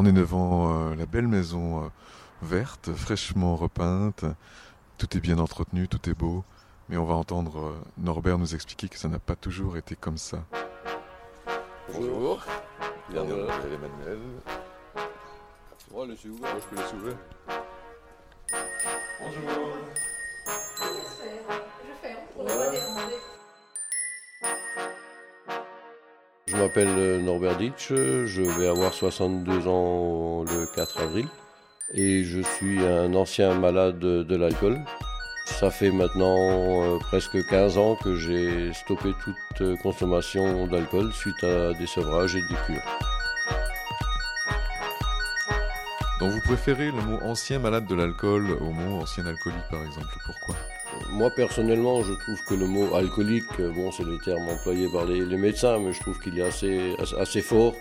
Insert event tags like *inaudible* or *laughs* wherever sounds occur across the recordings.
On est devant euh, la belle maison euh, verte, fraîchement repeinte. Tout est bien entretenu, tout est beau. Mais on va entendre euh, Norbert nous expliquer que ça n'a pas toujours été comme ça. Bonjour. Bienvenue, Bonjour. Emmanuel. Moi, le suis ouvert. Moi, je peux les ouvrir. Bonjour. M'appelle euh, Norbert Ditch, je vais avoir 62 ans le 4 avril et je suis un ancien malade de l'alcool. Ça fait maintenant euh, presque 15 ans que j'ai stoppé toute euh, consommation d'alcool suite à des sevrages et des cures. Donc vous préférez le mot ancien malade de l'alcool au mot ancien alcoolique par exemple. Pourquoi? Moi personnellement, je trouve que le mot alcoolique, euh, bon, c'est les termes employés par les, les médecins, mais je trouve qu'il est assez, assez, assez fort.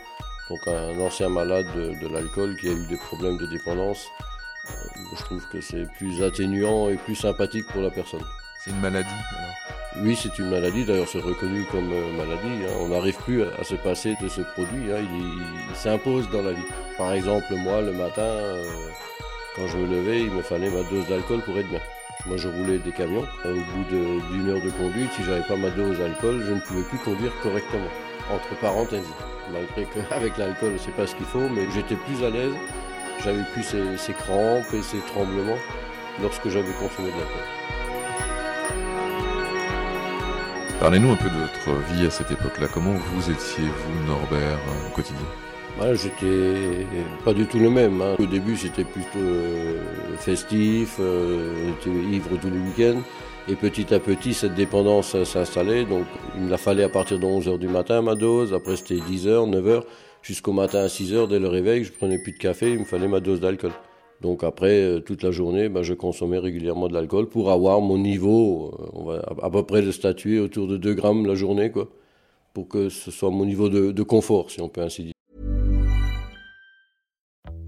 Donc un ancien malade de, de l'alcool qui a eu des problèmes de dépendance, euh, je trouve que c'est plus atténuant et plus sympathique pour la personne. C'est une maladie alors? Oui, c'est une maladie, d'ailleurs c'est reconnu comme euh, maladie. hein. On n'arrive plus à, se passer de ce produit, hein. il, s'impose dans la vie. Par exemple, moi le matin, euh, quand je me levais, il me fallait ma dose d'alcool pour être bien. Moi je roulais des camions. Au bout d'une heure de conduite, si j'avais pas ma dose d'alcool, je ne pouvais plus conduire correctement. Entre parenthèses. Malgré qu'avec *laughs* l'alcool, c'est pas ce qu'il faut, mais j'étais plus à l'aise. J'avais plus ces, ces crampes et ces tremblements lorsque j'avais consommé de l'alcool. Parlez-nous un peu de votre vie à cette époque-là. Comment vous étiez, vous, Norbert, au quotidien? J'étais pas du tout le même. hein. Au début, c'était plutôt euh, festif, euh, ivre tous les week-ends. Et petit à petit, cette dépendance s'installait. Donc, il me la fallait à partir de 11h du matin, ma dose. Après, c'était 10h, 9h, jusqu'au matin à 6h, dès le réveil. Je prenais plus de café, il me fallait ma dose d'alcool. Donc après, euh, toute la journée, ben, je consommais régulièrement de l'alcool pour avoir mon niveau, euh, on va à, à peu près le statuer autour de 2 grammes la journée, quoi. Pour que ce soit mon niveau de, de confort, si on peut ainsi dire.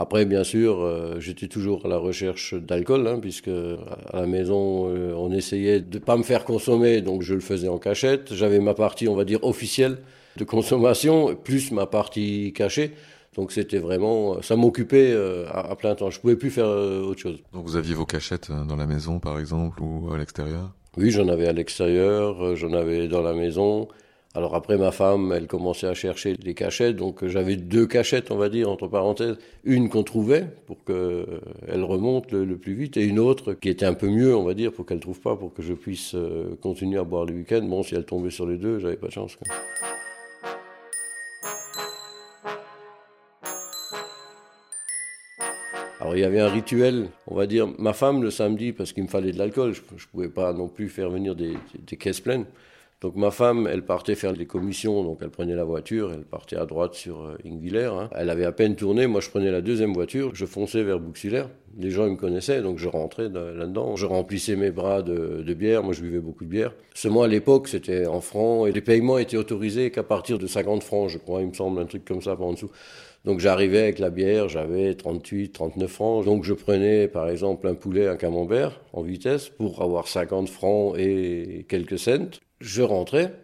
Après, bien sûr, euh, j'étais toujours à la recherche d'alcool, hein, puisque à la maison, euh, on essayait de pas me faire consommer, donc je le faisais en cachette. J'avais ma partie, on va dire, officielle de consommation, plus ma partie cachée. Donc c'était vraiment, ça m'occupait euh, à, plein temps. Je pouvais plus faire euh, autre chose. Donc vous aviez vos cachettes euh, dans la maison, par exemple, ou à l'extérieur? Oui, j'en avais à l'extérieur, euh, j'en avais dans la maison. Alors après, ma femme, elle commençait à chercher des cachettes, donc euh, j'avais deux cachettes, on va dire, entre parenthèses. Une qu'on trouvait pour qu'elle remonte le, plus vite, et une autre qui était un peu mieux, on va dire, pour qu'elle trouve pas, pour que je puisse euh, continuer à boire le week-end. Bon, si elle tombait sur les deux, j'avais pas de chance. Alors il y avait un rituel, on va dire, ma femme le samedi, parce qu'il me fallait de l'alcool, je ne pouvais pas non plus faire venir des caisses pleines. Donc ma femme, elle partait faire des commissions, donc elle prenait la voiture, elle partait à droite sur euh, Ingviller. hein. Elle avait à peine tourné, moi je prenais la deuxième voiture, je fonçais vers Bouxillaire. Les gens ils me connaissaient, donc je rentrais de- là-dedans. Je remplissais mes bras de, de bière, moi je buvais beaucoup de bière. Seulement à l'époque c'était en francs et les paiements étaient autorisés qu'à partir de 50 francs, je crois, il me semble, un truc comme ça par en dessous. Donc j'arrivais avec la bière, j'avais 38, 39 francs. Donc je prenais par exemple un poulet, un camembert en vitesse pour avoir 50 francs et quelques cents. Je rentrais,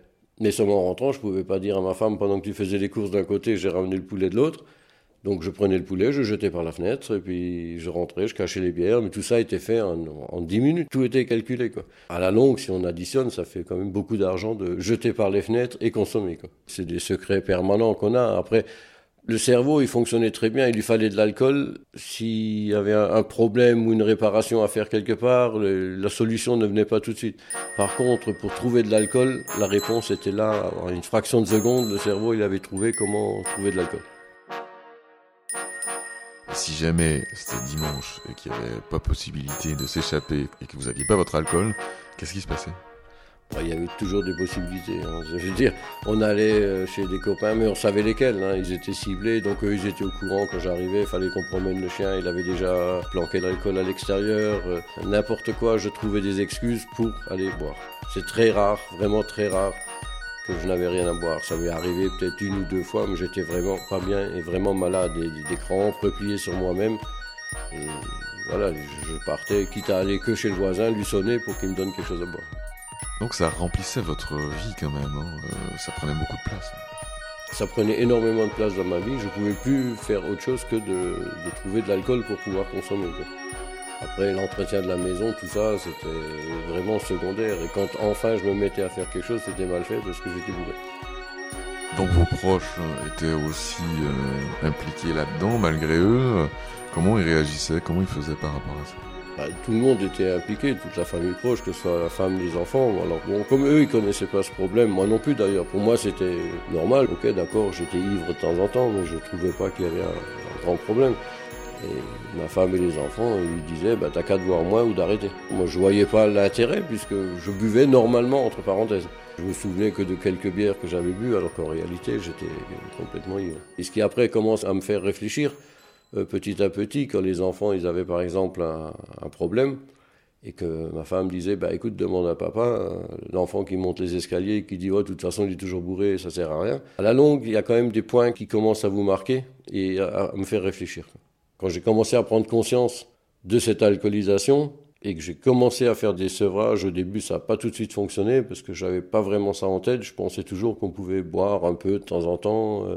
mais seulement en rentrant, je pouvais pas dire à ma femme pendant que tu faisais les courses d'un côté, j'ai ramené le poulet de l'autre. Donc je prenais le poulet, je jetais par la fenêtre, et puis je rentrais, je cachais les bières, mais tout ça était fait en, en 10 minutes, tout était calculé. Quoi. À la longue, si on additionne, ça fait quand même beaucoup d'argent de jeter par les fenêtres et consommer. C'est des secrets permanents qu'on a. Après, le cerveau, il fonctionnait très bien, il lui fallait de l'alcool. S'il y avait un, problème ou une réparation à faire quelque part, la solution ne venait pas tout de suite. Par contre, pour trouver de l'alcool, la réponse était là. En une fraction de seconde, le cerveau, il avait trouvé comment trouver de l'alcool. Si jamais c'était dimanche et qu'il n'y avait pas possibilité de s'échapper et que vous n'aviez pas votre alcool, qu'est-ce qui se passait? Il y avait toujours des possibilités. Hein. Je veux dire, on allait euh, chez des copains, mais on savait lesquels. Hein. Ils étaient ciblés, donc eux, ils étaient au courant quand j'arrivais. Il fallait qu'on promène le chien. Il avait déjà planqué l'alcool à l'extérieur. Euh, n'importe quoi, je trouvais des excuses pour aller boire. C'est très rare, vraiment très rare que je n'avais rien à boire. Ça m'est arrivé peut-être une ou deux fois, mais j'étais vraiment pas bien et vraiment malade. Des, des crampes repliées sur moi-même. Et voilà, je partais, quitte à aller que chez le voisin, lui sonner pour qu'il me donne quelque chose à boire. Donc ça remplissait votre vie quand même, hein. euh, ça prenait beaucoup de place. Ça prenait énormément de place dans ma vie, je ne pouvais plus faire autre chose que de, trouver de l'alcool pour pouvoir consommer. Après l'entretien de la maison, tout ça, c'était vraiment secondaire. Et quand enfin je me mettais à faire quelque chose, c'était mal fait parce que j'étais bourré. Donc vos proches étaient aussi euh, impliqués là-dedans, malgré eux. Comment ils réagissaient? Comment ils faisaient par rapport à ça? Bah, tout le monde était impliqué, toute la famille proche, que ce soit la femme, les enfants. Alors bon, comme eux, ils connaissaient pas ce problème, moi non plus d'ailleurs. Pour moi, c'était normal. Ok, d'accord, j'étais ivre de temps en temps, mais je trouvais pas qu'il y avait un, grand problème. Et ma femme et les enfants, ils disaient, bah, t'as qu'à te voir moins ou d'arrêter. Moi, je voyais pas l'intérêt puisque je buvais normalement, entre parenthèses. Je me souvenais que de quelques bières que j'avais bu, alors qu'en réalité, j'étais complètement ivre. Et ce qui après commence à me faire réfléchir, petit à petit, quand les enfants ils avaient par exemple un, problème, et que ma femme disait bah écoute demande à papa euh, l'enfant qui monte les escaliers et qui dit ouais de toute façon il est toujours bourré ça sert à rien. À la longue il y a quand même des points qui commencent à vous marquer et à, me faire réfléchir. Quand j'ai commencé à prendre conscience de cette alcoolisation et que j'ai commencé à faire des sevrages au début ça n'a pas tout de suite fonctionné parce que j'avais pas vraiment ça en tête. Je pensais toujours qu'on pouvait boire un peu de temps en temps euh,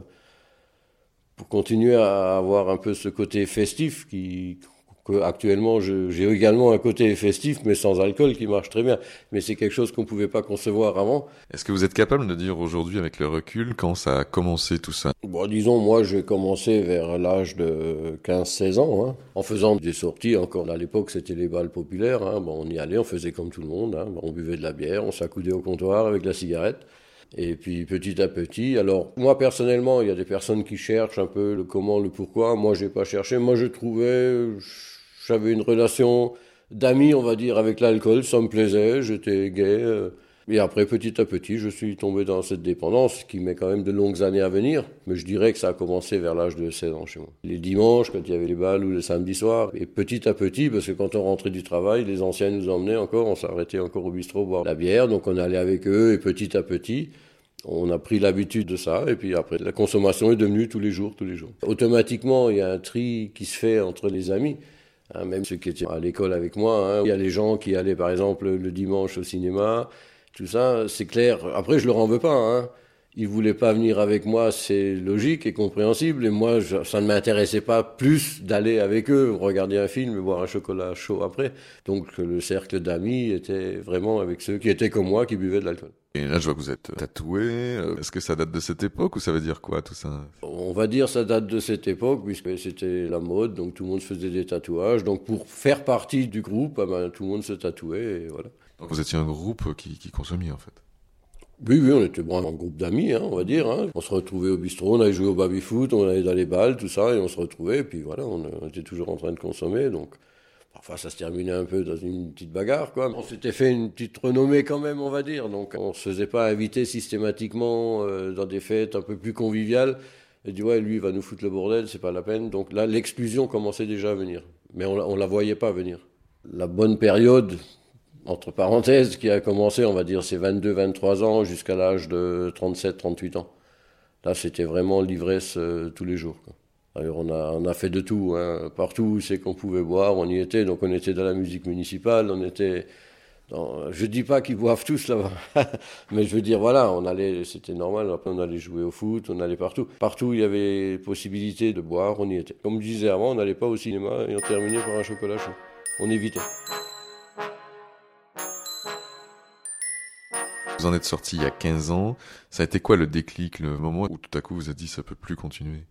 pour continuer à avoir un peu ce côté festif qui que actuellement j'ai également un côté festif mais sans alcool qui marche très bien. Mais c'est quelque chose qu'on pouvait pas concevoir avant. Est-ce que vous êtes capable de dire aujourd'hui avec le recul quand ça a commencé tout ça? Bon disons moi j'ai commencé vers l'âge de 15-16 ans hein, en faisant des sorties encore à l'époque c'était les balles populaires hein, bon, on y allait on faisait comme tout le monde hein, on buvait de la bière on s'accoudait au comptoir avec la cigarette et puis petit à petit, alors moi personnellement, il y a des personnes qui cherchent un peu le comment, le pourquoi. Moi, j'ai pas cherché. Moi, je trouvais, j'avais une relation d'amis, on va dire, avec l'alcool. Ça me plaisait. J'étais gay. Et après, petit à petit, je suis tombé dans cette dépendance qui met quand même de longues années à venir. Mais je dirais que ça a commencé vers l'âge de 16 ans chez moi. Les dimanches, quand il y avait les balles ou les samedis soirs. Et petit à petit, parce que quand on rentrait du travail, les anciens nous emmenaient encore, on s'arrêtait encore au bistrot boire la bière. Donc on allait avec eux et petit à petit, on a pris l'habitude de ça, et puis après, la consommation est devenue tous les jours, tous les jours. Automatiquement, il y a un tri qui se fait entre les amis. Hein, même ceux qui étaient à l'école avec moi, hein. il y a les gens qui allaient par exemple le dimanche au cinéma, tout ça, c'est clair. Après, je leur en veux pas. Hein. Ils voulaient pas venir avec moi, c'est logique et compréhensible. Et moi, ça ne m'intéressait pas plus d'aller avec eux, regarder un film et boire un chocolat chaud après. Donc, le cercle d'amis était vraiment avec ceux qui étaient comme moi, qui buvaient de l'alcool. Et là, je vois que vous êtes tatoué. Est-ce que ça date de cette époque ou ça veut dire quoi tout ça? On va dire ça date de cette époque puisque c'était la mode, donc tout le monde se faisait des tatouages. Donc pour faire partie du groupe, ah ben, tout le monde se tatouait et voilà. Donc vous étiez un groupe qui, consommait en fait oui, oui, on était bon, un groupe d'amis, hein, on va dire. Hein. On se retrouvait au bistrot, on allait jouer au baby-foot, on allait dans les balles, tout ça, et on se retrouvait, et puis voilà, on, était toujours en train de consommer, donc parfois ça se terminait un peu dans une petite bagarre, quoi. On s'était fait une petite renommée quand même, on va dire, donc on se faisait pas inviter systématiquement euh, dans des fêtes un peu plus conviviales, et dit ouais, lui il va nous foutre le bordel, c'est pas la peine. Donc là, l'exclusion commençait déjà à venir, mais on, on la voyait pas venir. La bonne période, entre parenthèses, qui a commencé, on va dire, ses 22-23 ans jusqu'à l'âge de 37-38 ans. Là, c'était vraiment l'ivresse euh, tous les jours. Alors, on a, fait de tout. Hein. Partout où c'est qu'on pouvait boire, on y était. Donc, on était dans la musique municipale, on était... Je dis pas qu'ils boivent tous là-bas, *laughs* mais je veux dire, voilà, on allait, c'était normal. Après, on allait jouer au foot, on allait partout. Partout où il y avait possibilité de boire, on y était. Comme je disais avant, on n'allait pas au cinéma et on terminait par un chocolat chaud. On évitait. Vous en êtes sorti il y a 15 ans. Ça a été quoi le déclic, le moment où tout à coup vous avez dit ça peut plus continuer?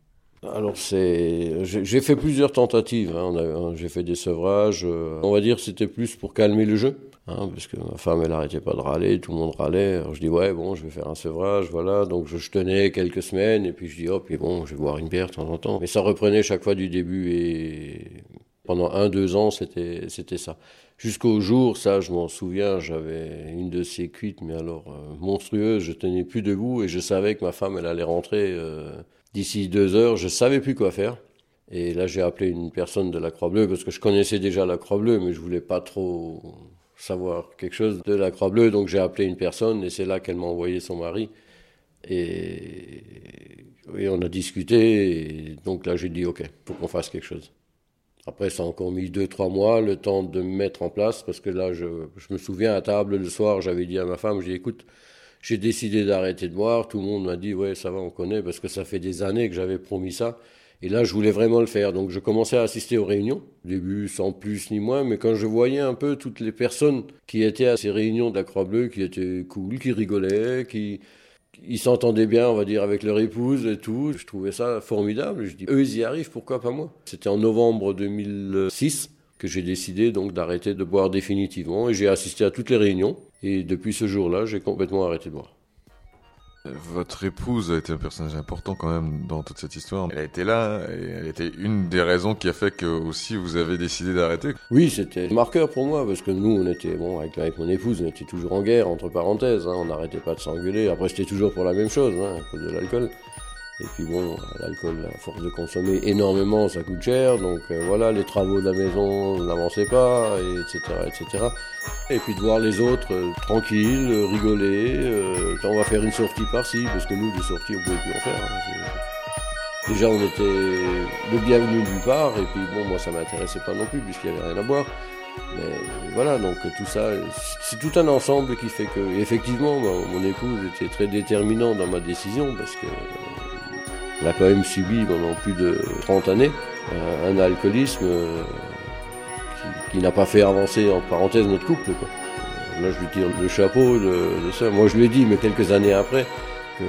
Alors c'est, j'ai fait plusieurs tentatives. Hein. J'ai fait des sevrages. Euh, on va dire c'était plus pour calmer le jeu, hein, parce que ma femme elle arrêtait pas de râler, tout le monde râlait. Alors je dis ouais bon, je vais faire un sevrage, voilà. Donc je, tenais quelques semaines et puis je dis hop et bon, je vais boire une bière de temps en temps. Mais ça reprenait chaque fois du début et Pendant un, deux ans, c'était, c'était ça. Jusqu'au jour, ça, je m'en souviens, j'avais une de ces cuites, mais alors euh, monstrueuse, je tenais plus debout et je savais que ma femme, elle allait rentrer euh, d'ici deux heures. Je savais plus quoi faire. Et là, j'ai appelé une personne de la Croix-Bleue parce que je connaissais déjà la Croix-Bleue, mais je voulais pas trop savoir quelque chose de la Croix-Bleue. Donc, j'ai appelé une personne et c'est là qu'elle m'a envoyé son mari. Et, et on a discuté. Et donc là, j'ai dit, OK, faut qu'on fasse quelque chose. Après, ça a encore mis deux, trois mois, le temps de me mettre en place, parce que là, je, me souviens à table le soir, j'avais dit à ma femme, j'ai dit, écoute, j'ai décidé d'arrêter de boire. Tout le monde m'a dit, ouais, ça va, on connaît, parce que ça fait des années que j'avais promis ça. Et là, je voulais vraiment le faire. Donc, je commençais à assister aux réunions. Début, sans plus ni moins, mais quand je voyais un peu toutes les personnes qui étaient à ces réunions de la Croix-Bleue, qui étaient cool, qui rigolaient, qui, ils s'entendaient bien, on va dire, avec leur épouse et tout. Je trouvais ça formidable. Je dis, eux, ils y arrivent, pourquoi pas moi? C'était en novembre 2006 que j'ai décidé donc d'arrêter de boire définitivement et j'ai assisté à toutes les réunions. Et depuis ce jour-là, j'ai complètement arrêté de boire. Votre épouse a été un personnage important quand même dans toute cette histoire. Elle a été là et elle était une des raisons qui a fait que aussi vous avez décidé d'arrêter. Oui, c'était marqueur pour moi parce que nous, on était, bon, avec, mon épouse, on était toujours en guerre, entre parenthèses. Hein. on n'arrêtait pas de s'engueuler. Après, c'était toujours pour la même chose, hein, à cause de l'alcool. Et puis bon, l'alcool, à force de consommer énormément, ça coûte cher. Donc euh, voilà, les travaux de la maison n'avançaient pas, etc., etc. Et puis de voir les autres euh, tranquilles, euh, rigoler. on va faire une sortie par-ci, parce que nous, des sorties, on pouvait plus en faire. Hein, Déjà, on était le bienvenu du part, et puis bon, moi, ça m'intéressait pas non plus, puisqu'il n'y avait rien à boire. Mais voilà, donc tout ça, c'est tout un ensemble qui fait que, effectivement, mon épouse était très déterminante dans ma décision, parce que elle a quand même subi pendant plus de 30 années euh, un alcoolisme euh, qui, n'a pas fait avancer en parenthèse notre couple. Là, je lui tire le chapeau de, ça. Moi, je lui ai dit, mais quelques années après, que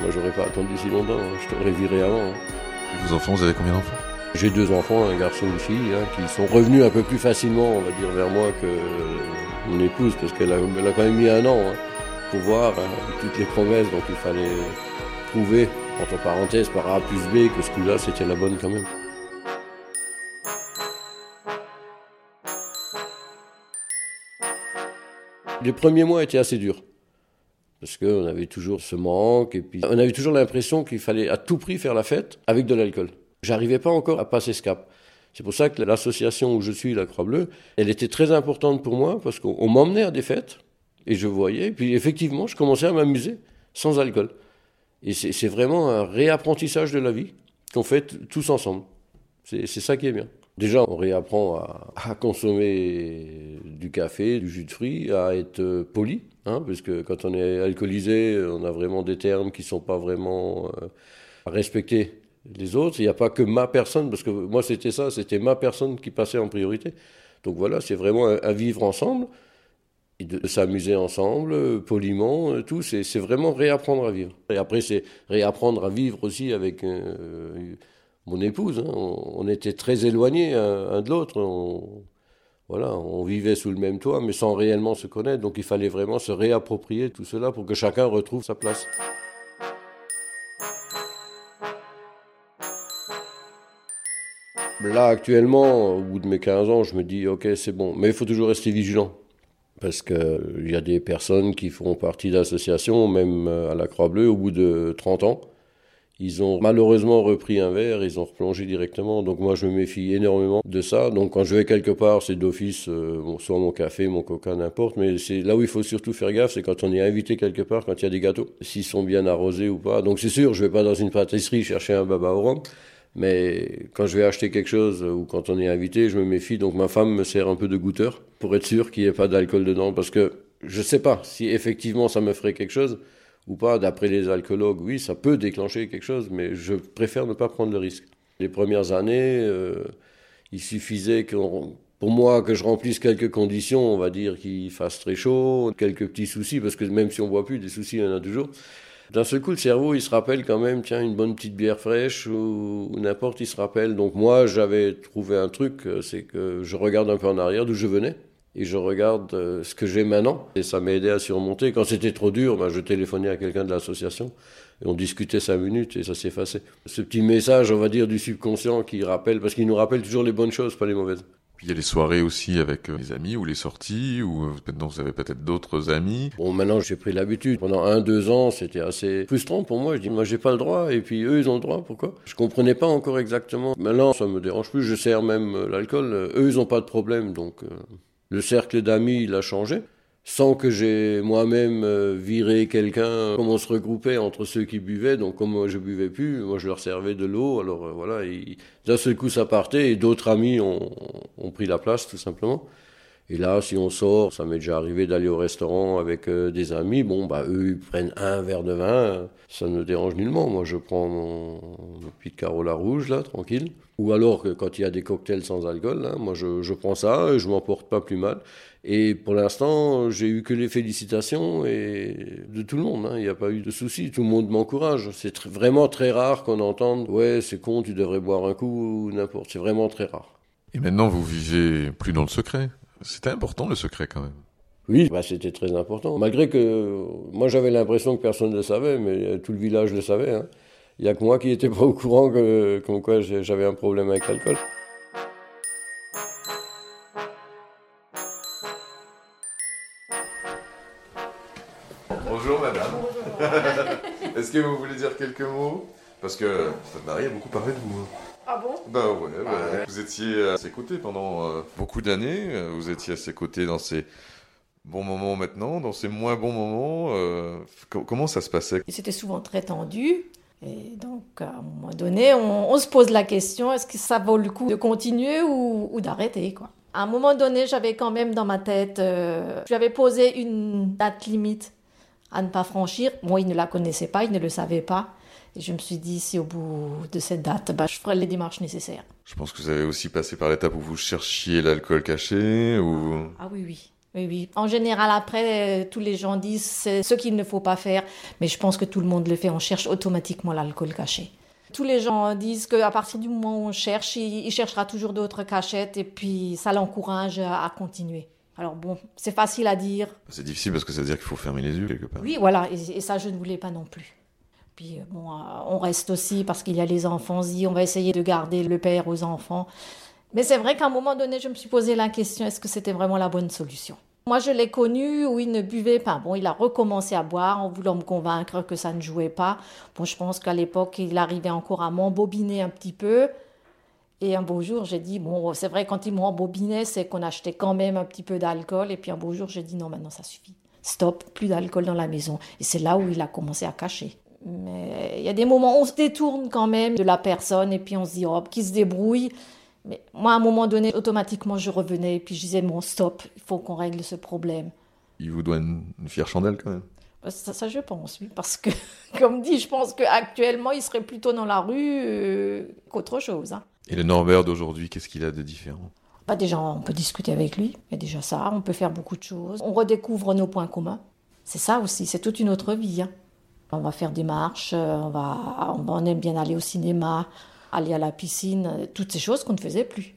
moi, j'aurais pas attendu si longtemps. Hein. Je t'aurais viré avant. Hein. vos enfants, vous avez combien d'enfants? J'ai deux enfants, un garçon et une fille, hein, qui sont revenus un peu plus facilement, on va dire, vers moi que mon épouse, parce qu'elle a, a, quand même mis un an pour voir toutes les promesses dont il fallait trouver entre parenthèses, par A plus B, que ce coup-là, c'était la bonne quand même. Les premiers mois étaient assez durs. Parce qu'on avait toujours ce manque, et puis on avait toujours l'impression qu'il fallait à tout prix faire la fête avec de l'alcool. J'arrivais pas encore à passer ce cap. C'est pour ça que l'association où je suis, la Croix-Bleue, elle était très importante pour moi, parce qu'on m'emmenait à des fêtes, et je voyais, puis effectivement, je commençais à m'amuser sans alcool. Et c'est vraiment un réapprentissage de la vie qu'on fait tous ensemble. C'est ça qui est bien. Déjà, on réapprend à, consommer du café, du jus de fruits, à être poli, hein, parce que quand on est alcoolisé, on a vraiment des termes qui ne sont pas vraiment euh, à respecter les autres. Il n'y a pas que ma personne, parce que moi c'était ça, c'était ma personne qui passait en priorité. Donc voilà, c'est vraiment à vivre ensemble de s'amuser ensemble, euh, poliment, euh, tout, c'est vraiment réapprendre à vivre. Et après, c'est réapprendre à vivre aussi avec euh, mon épouse. Hein. On, était très éloignés un, de l'autre. Voilà, on vivait sous le même toit, mais sans réellement se connaître. Donc il fallait vraiment se réapproprier tout cela pour que chacun retrouve sa place. Là, actuellement, au bout de mes 15 ans, je me dis, ok, c'est bon. Mais il faut toujours rester vigilant parce qu'il y a des personnes qui font partie d'associations, même euh, à la Croix-Bleue, au bout de 30 ans. Ils ont malheureusement repris un verre, ils ont replongé directement. Donc moi, je me méfie énormément de ça. Donc quand je vais quelque part, c'est d'office, euh, soit mon café, mon coca, n'importe. Mais c'est là où il faut surtout faire gaffe, c'est quand on est invité quelque part, quand il y a des gâteaux, s'ils sont bien arrosés ou pas. Donc c'est sûr, je vais pas dans une pâtisserie chercher un baba au rhum. Mais quand je vais acheter quelque chose ou quand on est invité, je me méfie. Donc ma femme me sert un peu de goûteur pour être sûr qu'il n'y ait pas d'alcool dedans. Parce que je ne sais pas si effectivement ça me ferait quelque chose ou pas. D'après les alcoologues, oui, ça peut déclencher quelque chose, mais je préfère ne pas prendre le risque. Les premières années, euh, il suffisait pour moi que je remplisse quelques conditions, on va dire qu'il fasse très chaud, quelques petits soucis, parce que même si on ne boit plus, des soucis, il y en a toujours. D'un seul coup, le cerveau, il se rappelle quand même, tiens, une bonne petite bière fraîche ou, n'importe, il se rappelle. Donc moi, j'avais trouvé un truc, euh, c'est que je regarde un peu en arrière d'où je venais. et je regarde euh, ce que j'ai maintenant. Et ça m'a aidé à surmonter. Quand c'était trop dur, ben, je téléphonais à quelqu'un de l'association et on discutait cinq minutes et ça s'effaçait. Ce petit message, on va dire, du subconscient qui rappelle, parce qu'il nous rappelle toujours les bonnes choses, pas les mauvaises. Puis il y a les soirées aussi avec euh, les amis ou les sorties, ou euh, maintenant vous avez peut-être d'autres amis. Bon, maintenant j'ai pris l'habitude. Pendant un, deux ans, c'était assez frustrant pour moi. Je dis, moi j'ai pas le droit, et puis eux ils ont le droit, pourquoi? Je comprenais pas encore exactement. Maintenant ça me dérange plus, je sers même euh, l'alcool. Eux ils ont pas de problème, donc le cercle d'amis il a changé sans que j'ai moi-même euh, viré quelqu'un, comme on se regroupait entre ceux qui buvaient, donc comme je buvais plus, moi je leur servais de l'eau, alors euh, voilà, d'un seul coup ça partait et d'autres amis ont, pris la place tout simplement. Et là, si on sort, ça m'est déjà arrivé d'aller au restaurant avec euh, des amis. Bon, bah eux, ils prennent un verre de vin, ça ne dérange nullement. Moi, je prends mon, mon petit Carola rouge là, tranquille. Ou alors quand il y a des cocktails sans alcool, là, moi je, je prends ça et je m'en porte pas plus mal. Et pour l'instant, j'ai eu que les félicitations et de tout le monde. Hein. Il n'y a pas eu de soucis. Tout le monde m'encourage. C'est vraiment très rare qu'on entende Ouais, c'est con, tu devrais boire un coup ou n'importe. C'est vraiment très rare. Et maintenant, vous vivez plus dans le secret. C'était important le secret quand même. Oui, bah, c'était très important. Malgré que moi j'avais l'impression que personne ne le savait, mais tout le village le savait. Hein. Il n'y a que moi qui n'étais pas au courant que, comme quoi j'avais un problème avec l'alcool. Est-ce que vous voulez dire quelques mots? Parce que votre mari a beaucoup parlé de vous. Ah bon? Bah ouais, bah, vous étiez à ses côtés pendant euh, beaucoup d'années, euh, vous étiez à ses côtés dans ces bons moments maintenant, dans ces moins bons moments. Euh, comment ça se passait? C'était souvent très tendu. Et donc, à un moment donné, on, se pose la question est-ce que ça vaut le coup de continuer ou, ou d'arrêter quoi? À un moment donné, j'avais quand même dans ma tête, j'avais posé une date limite à ne pas franchir. Moi, il ne la connaissait pas, il ne le savait pas. Et je me suis dit, si au bout de cette date, bah, je ferai les démarches nécessaires. Je pense que vous avez aussi passé par l'étape où vous cherchiez l'alcool caché ou... Ah oui, oui. Oui, oui. En général, après, tous les gens disent c'est ce qu'il ne faut pas faire, mais je pense que tout le monde le fait. On cherche automatiquement l'alcool caché. Tous les gens disent qu'à partir du moment où on cherche, il, cherchera toujours d'autres cachettes et puis ça l'encourage à continuer. Alors bon, c'est facile à dire. C'est difficile parce que ça veut dire qu'il faut fermer les yeux quelque part. Oui, voilà, et, ça je ne voulais pas non plus. Puis euh, bon, euh, on reste aussi parce qu'il y a les enfants, on dit on va essayer de garder le père aux enfants. Mais c'est vrai qu'à un moment donné, je me suis posé la question est-ce que c'était vraiment la bonne solution? Moi, je l'ai connu où il ne buvait pas. Bon, il a recommencé à boire en voulant me convaincre que ça ne jouait pas. Bon, je pense qu'à l'époque, il arrivait encore à m'embobiner un petit peu. Et un beau jour, j'ai dit, bon, c'est vrai, quand ils m'ont embobiné, c'est qu'on achetait quand même un petit peu d'alcool. Et puis un beau jour, j'ai dit, non, maintenant, ça suffit. Stop, plus d'alcool dans la maison. Et c'est là où il a commencé à cacher. Mais il y a des moments où on se détourne quand même de la personne et puis on se dit, oh, qui se débrouille. Mais moi, à un moment donné, automatiquement, je revenais et puis je disais, bon, stop, il faut qu'on règle ce problème. Il vous doit une, fière chandelle quand même bah, ça, ça, je pense, oui, parce que, *laughs* comme dit, je pense qu'actuellement, il serait plutôt dans la rue euh, qu'autre chose. Hein. Et le Norbert d'aujourd'hui, qu'est-ce qu'il a de différent? Bah Déjà, on peut discuter avec lui, il y a déjà ça, on peut faire beaucoup de choses. On redécouvre nos points communs. C'est ça aussi, c'est toute une autre vie. Hein. On va faire des marches, euh, on, va, on aime bien aller au cinéma, aller à la piscine, euh, toutes ces choses qu'on ne faisait plus.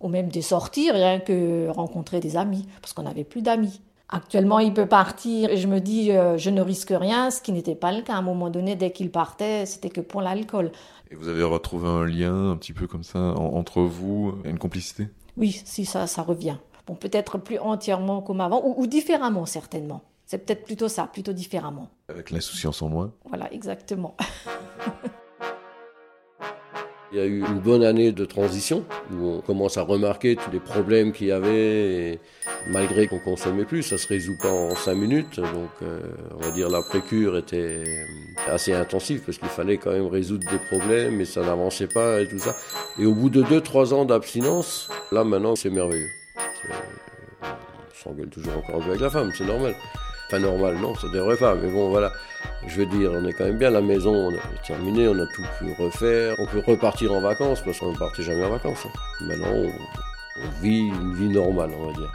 Ou même des sorties, rien que rencontrer des amis, parce qu'on n'avait plus d'amis. Actuellement, il peut partir et je me dis, euh, je ne risque rien, ce qui n'était pas le cas. À un moment donné, dès qu'il partait, c'était que pour l'alcool. Et vous avez retrouvé un lien un petit peu comme ça entre vous, une complicité? Oui, si ça, ça revient. Bon, peut-être plus entièrement comme avant, ou, ou différemment certainement. C'est peut-être plutôt ça, plutôt différemment. Avec l'insouciance en moins Voilà, exactement. *laughs* Il y a eu une bonne année de transition où on commence à remarquer tous les problèmes qu'il y avait. Et malgré qu'on consommait plus, ça se résout pas en cinq minutes. Donc, euh, on va dire la précure était assez intensive parce qu'il fallait quand même résoudre des problèmes et ça n'avançait pas et tout ça. Et au bout de deux, trois ans d'abstinence, là maintenant c'est merveilleux. On s'engueule toujours encore avec la femme, c'est normal. Enfin normal, non, ça devrait pas, mais bon voilà. Je veux dire, on est quand même bien, la maison on a terminé, on a tout pu refaire, on peut repartir en vacances parce qu'on ne partait jamais en vacances. Hein. Maintenant on, vit une vie normale, on va dire.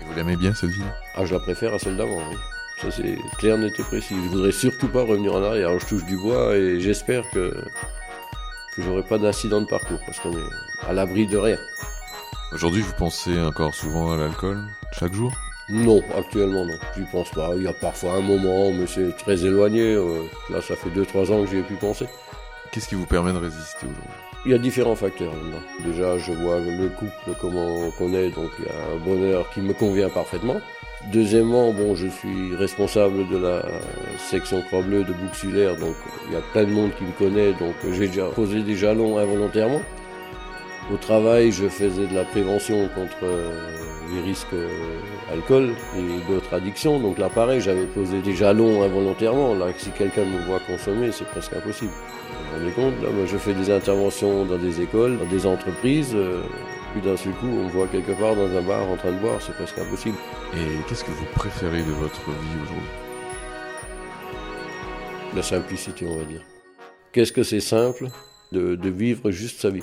Et vous l'aimez bien cette vie Ah je la préfère à celle d'avant, oui. Ça c'est clair, net et précis. Je voudrais surtout pas revenir en arrière. Alors je touche du bois et j'espère que, que j'aurai pas d'accident de parcours parce qu'on est à l'abri de rien. Aujourd'hui, vous pensez encore souvent à l'alcool? Chaque jour? Non, actuellement non. J'y pense pas. Il y a parfois un moment, mais c'est très éloigné. Euh, là, ça fait 2-3 ans que j'y ai pu penser. Qu'est-ce qui vous permet de résister aujourd'hui? Il y a différents facteurs maintenant. Déjà, je vois le couple, comment on connaît, donc il y a un bonheur qui me convient parfaitement. Deuxièmement, bon, je suis responsable de la section Croix-Bleue de Bouxulaire, donc il y a plein de monde qui me connaît, donc j'ai déjà posé des jalons involontairement. Au travail, je faisais de la prévention contre euh, les risques euh, alcool et d'autres addictions. Donc là, pareil, j'avais posé des jalons involontairement. Là, si quelqu'un me voit consommer, c'est presque impossible. Vous vous rendez compte Là, moi, je fais des interventions dans des écoles, dans des entreprises. euh, puis d'un seul coup, on me voit quelque part dans un bar en train de boire, c'est presque impossible. Et qu'est-ce que vous préférez de votre vie aujourd'hui? La simplicité, on va dire. Qu'est-ce que c'est simple de, de vivre juste sa vie?